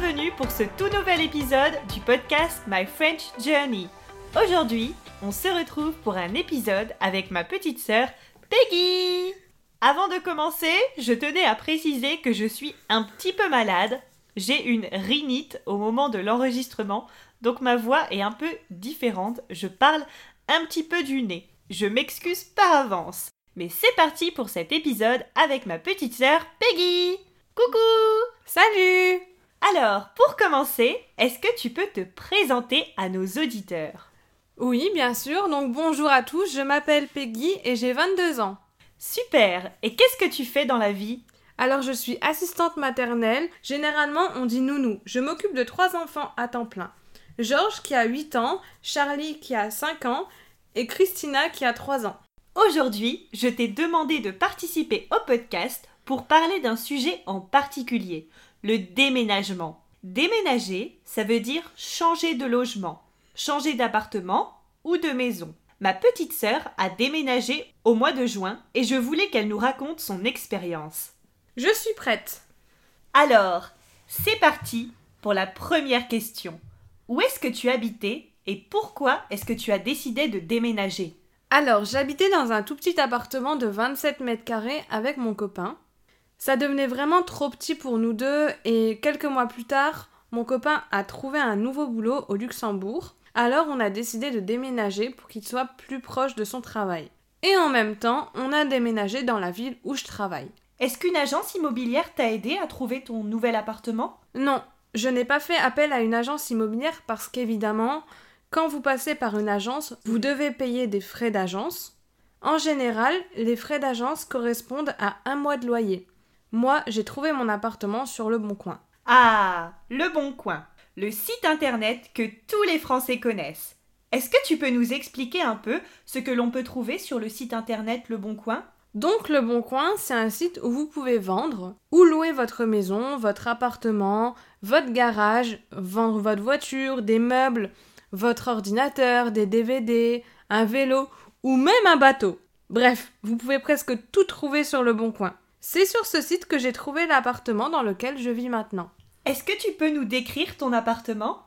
Bienvenue pour ce tout nouvel épisode du podcast My French Journey. Aujourd'hui, on se retrouve pour un épisode avec ma petite sœur Peggy. Avant de commencer, je tenais à préciser que je suis un petit peu malade. J'ai une rhinite au moment de l'enregistrement, donc ma voix est un peu différente. Je parle un petit peu du nez. Je m'excuse par avance. Mais c'est parti pour cet épisode avec ma petite sœur Peggy. Coucou Salut alors, pour commencer, est-ce que tu peux te présenter à nos auditeurs? Oui, bien sûr. Donc bonjour à tous, je m'appelle Peggy et j'ai 22 ans. Super Et qu'est-ce que tu fais dans la vie? Alors je suis assistante maternelle. Généralement, on dit nounou. Je m'occupe de trois enfants à temps plein. Georges qui a 8 ans, Charlie qui a 5 ans et Christina qui a 3 ans. Aujourd'hui, je t'ai demandé de participer au podcast pour parler d'un sujet en particulier le déménagement. Déménager, ça veut dire changer de logement, changer d'appartement ou de maison. Ma petite sœur a déménagé au mois de juin et je voulais qu'elle nous raconte son expérience. Je suis prête. Alors, c'est parti pour la première question. Où est-ce que tu habitais et pourquoi est-ce que tu as décidé de déménager? Alors, j'habitais dans un tout petit appartement de 27 mètres carrés avec mon copain. Ça devenait vraiment trop petit pour nous deux et quelques mois plus tard, mon copain a trouvé un nouveau boulot au Luxembourg. Alors on a décidé de déménager pour qu'il soit plus proche de son travail. Et en même temps, on a déménagé dans la ville où je travaille. Est-ce qu'une agence immobilière t'a aidé à trouver ton nouvel appartement? Non, je n'ai pas fait appel à une agence immobilière parce qu'évidemment, quand vous passez par une agence, vous devez payer des frais d'agence. En général, les frais d'agence correspondent à un mois de loyer. Moi, j'ai trouvé mon appartement sur Le Bon Coin. Ah, Le Bon Coin, le site internet que tous les Français connaissent. Est-ce que tu peux nous expliquer un peu ce que l'on peut trouver sur le site internet Le Bon Coin? Donc Le Bon Coin, c'est un site où vous pouvez vendre ou louer votre maison, votre appartement, votre garage, vendre votre voiture, des meubles, votre ordinateur, des DVD, un vélo ou même un bateau. Bref, vous pouvez presque tout trouver sur Le Bon Coin. C'est sur ce site que j'ai trouvé l'appartement dans lequel je vis maintenant. Est-ce que tu peux nous décrire ton appartement?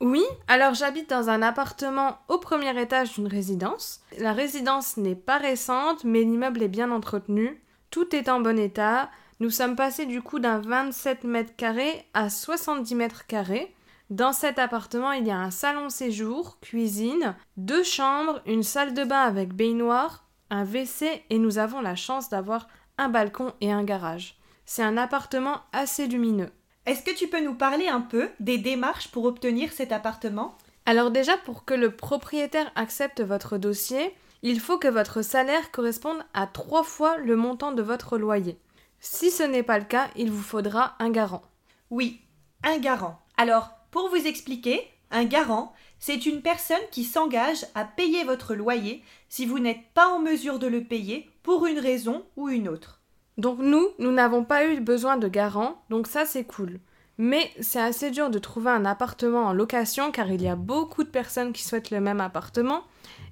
Oui, alors j'habite dans un appartement au premier étage d'une résidence. La résidence n'est pas récente, mais l'immeuble est bien entretenu. Tout est en bon état. Nous sommes passés du coup d'un 27 mètres carrés à 70 mètres carrés. Dans cet appartement, il y a un salon séjour, cuisine, deux chambres, une salle de bain avec baignoire, un WC et nous avons la chance d'avoir un balcon et un garage. C'est un appartement assez lumineux. Est-ce que tu peux nous parler un peu des démarches pour obtenir cet appartement? Alors déjà, pour que le propriétaire accepte votre dossier, il faut que votre salaire corresponde à trois fois le montant de votre loyer. Si ce n'est pas le cas, il vous faudra un garant. Oui, un garant. Alors, pour vous expliquer, un garant, c'est une personne qui s'engage à payer votre loyer si vous n'êtes pas en mesure de le payer pour une raison ou une autre. Donc nous, nous n'avons pas eu besoin de garant, donc ça c'est cool. Mais c'est assez dur de trouver un appartement en location car il y a beaucoup de personnes qui souhaitent le même appartement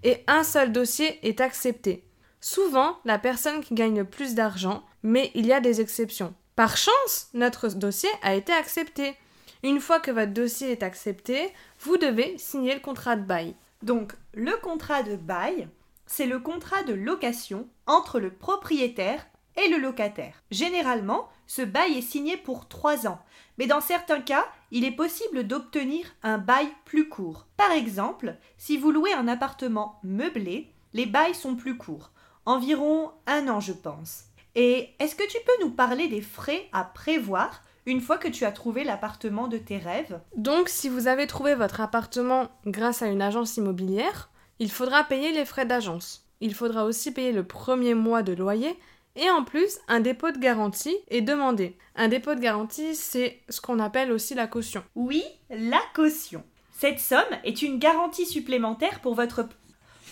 et un seul dossier est accepté. Souvent, la personne qui gagne le plus d'argent, mais il y a des exceptions. Par chance, notre dossier a été accepté. Une fois que votre dossier est accepté, vous devez signer le contrat de bail. Donc, le contrat de bail, c'est le contrat de location entre le propriétaire et le locataire. Généralement, ce bail est signé pour trois ans, mais dans certains cas, il est possible d'obtenir un bail plus court. Par exemple, si vous louez un appartement meublé, les bails sont plus courts, environ un an je pense. Et est-ce que tu peux nous parler des frais à prévoir une fois que tu as trouvé l'appartement de tes rêves? Donc si vous avez trouvé votre appartement grâce à une agence immobilière, il faudra payer les frais d'agence. Il faudra aussi payer le premier mois de loyer et en plus, un dépôt de garantie est demandé. Un dépôt de garantie, c'est ce qu'on appelle aussi la caution. Oui, la caution. Cette somme est une garantie supplémentaire pour votre...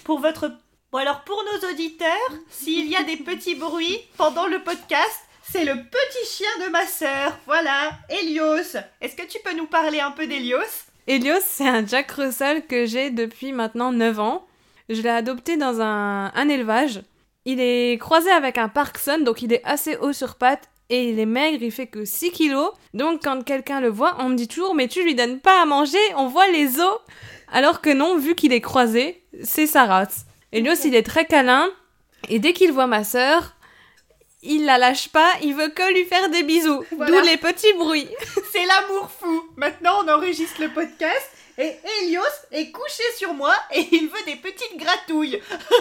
Pour votre... Bon alors pour nos auditeurs, s'il y a des petits bruits pendant le podcast, c'est le petit chien de ma sœur. Voilà, Elios. Est-ce que tu peux nous parler un peu d'Elios Elios, c'est un Jack Russell que j'ai depuis maintenant 9 ans. Je l'ai adopté dans un, un élevage il est croisé avec un Parkson, donc il est assez haut sur pattes et il est maigre, il fait que 6 kilos. Donc quand quelqu'un le voit, on me dit toujours mais tu lui donnes pas à manger, on voit les os. Alors que non, vu qu'il est croisé, c'est sa race. Aussi il est très câlin et dès qu'il voit ma sœur, il la lâche pas, il veut que lui faire des bisous. D'où les petits bruits. c'est l'amour fou. Maintenant on enregistre le podcast et Helios est couché sur moi et il veut des petites gratouilles.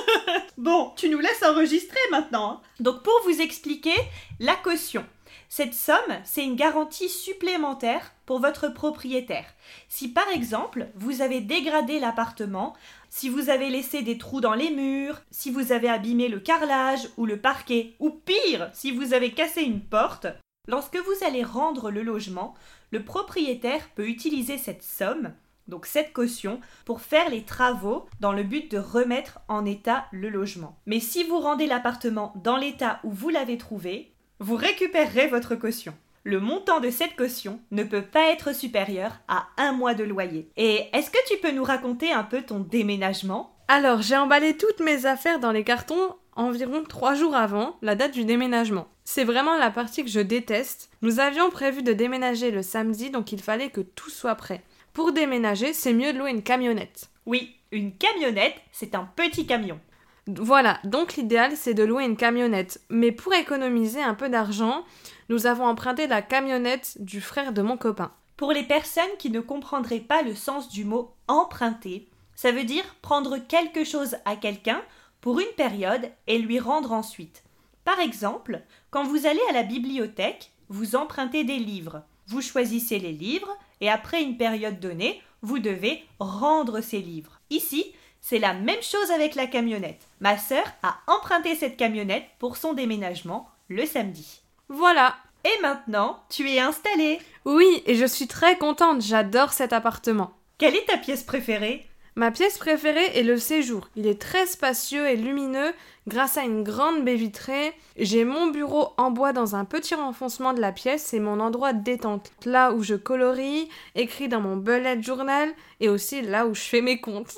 bon, tu nous laisses enregistrer maintenant. Hein. Donc pour vous expliquer, la caution. Cette somme, c'est une garantie supplémentaire pour votre propriétaire. Si par exemple, vous avez dégradé l'appartement, si vous avez laissé des trous dans les murs, si vous avez abîmé le carrelage ou le parquet, ou pire, si vous avez cassé une porte, lorsque vous allez rendre le logement, le propriétaire peut utiliser cette somme donc cette caution, pour faire les travaux dans le but de remettre en état le logement. Mais si vous rendez l'appartement dans l'état où vous l'avez trouvé, vous récupérerez votre caution. Le montant de cette caution ne peut pas être supérieur à un mois de loyer. Et est-ce que tu peux nous raconter un peu ton déménagement? Alors, j'ai emballé toutes mes affaires dans les cartons environ trois jours avant la date du déménagement. C'est vraiment la partie que je déteste. Nous avions prévu de déménager le samedi, donc il fallait que tout soit prêt. Pour déménager, c'est mieux de louer une camionnette. Oui, une camionnette, c'est un petit camion. Voilà, donc l'idéal c'est de louer une camionnette. Mais pour économiser un peu d'argent, nous avons emprunté la camionnette du frère de mon copain. Pour les personnes qui ne comprendraient pas le sens du mot emprunter, ça veut dire prendre quelque chose à quelqu'un pour une période et lui rendre ensuite. Par exemple, quand vous allez à la bibliothèque, vous empruntez des livres. Vous choisissez les livres et après une période donnée, vous devez rendre ces livres. Ici, c'est la même chose avec la camionnette. Ma sœur a emprunté cette camionnette pour son déménagement le samedi. Voilà. Et maintenant, tu es installée. Oui, et je suis très contente, j'adore cet appartement. Quelle est ta pièce préférée? Ma pièce préférée est le séjour. Il est très spacieux et lumineux grâce à une grande baie vitrée. J'ai mon bureau en bois dans un petit renfoncement de la pièce. C'est mon endroit de détente. Là où je colorie, écris dans mon bullet journal et aussi là où je fais mes comptes.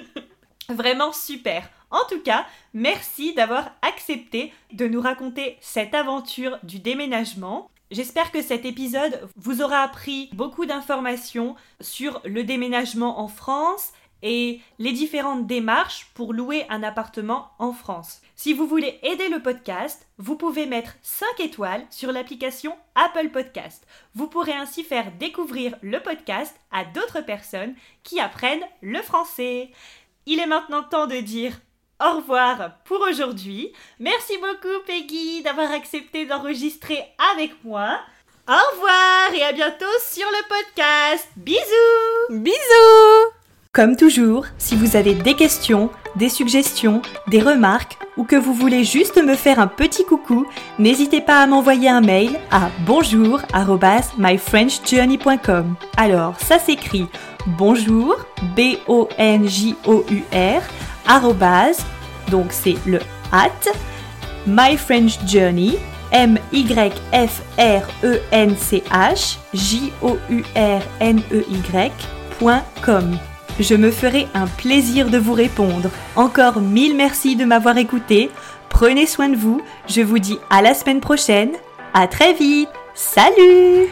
Vraiment super. En tout cas, merci d'avoir accepté de nous raconter cette aventure du déménagement. J'espère que cet épisode vous aura appris beaucoup d'informations sur le déménagement en France et les différentes démarches pour louer un appartement en France. Si vous voulez aider le podcast, vous pouvez mettre 5 étoiles sur l'application Apple Podcast. Vous pourrez ainsi faire découvrir le podcast à d'autres personnes qui apprennent le français. Il est maintenant temps de dire au revoir pour aujourd'hui. Merci beaucoup Peggy d'avoir accepté d'enregistrer avec moi. Au revoir et à bientôt sur le podcast. Bisous Bisous Comme toujours, si vous avez des questions, des suggestions, des remarques ou que vous voulez juste me faire un petit coucou, n'hésitez pas à m'envoyer un mail à bonjour@myfrenchjourney.com. Alors, ça s'écrit bonjour B O N J O U R donc c'est le at My French Journey, M-Y-F-R-E-N-C-H, J-O-U-R-N-E-Y.com. Je me ferai un plaisir de vous répondre. Encore mille merci de m'avoir écouté. Prenez soin de vous. Je vous dis à la semaine prochaine. À très vite. Salut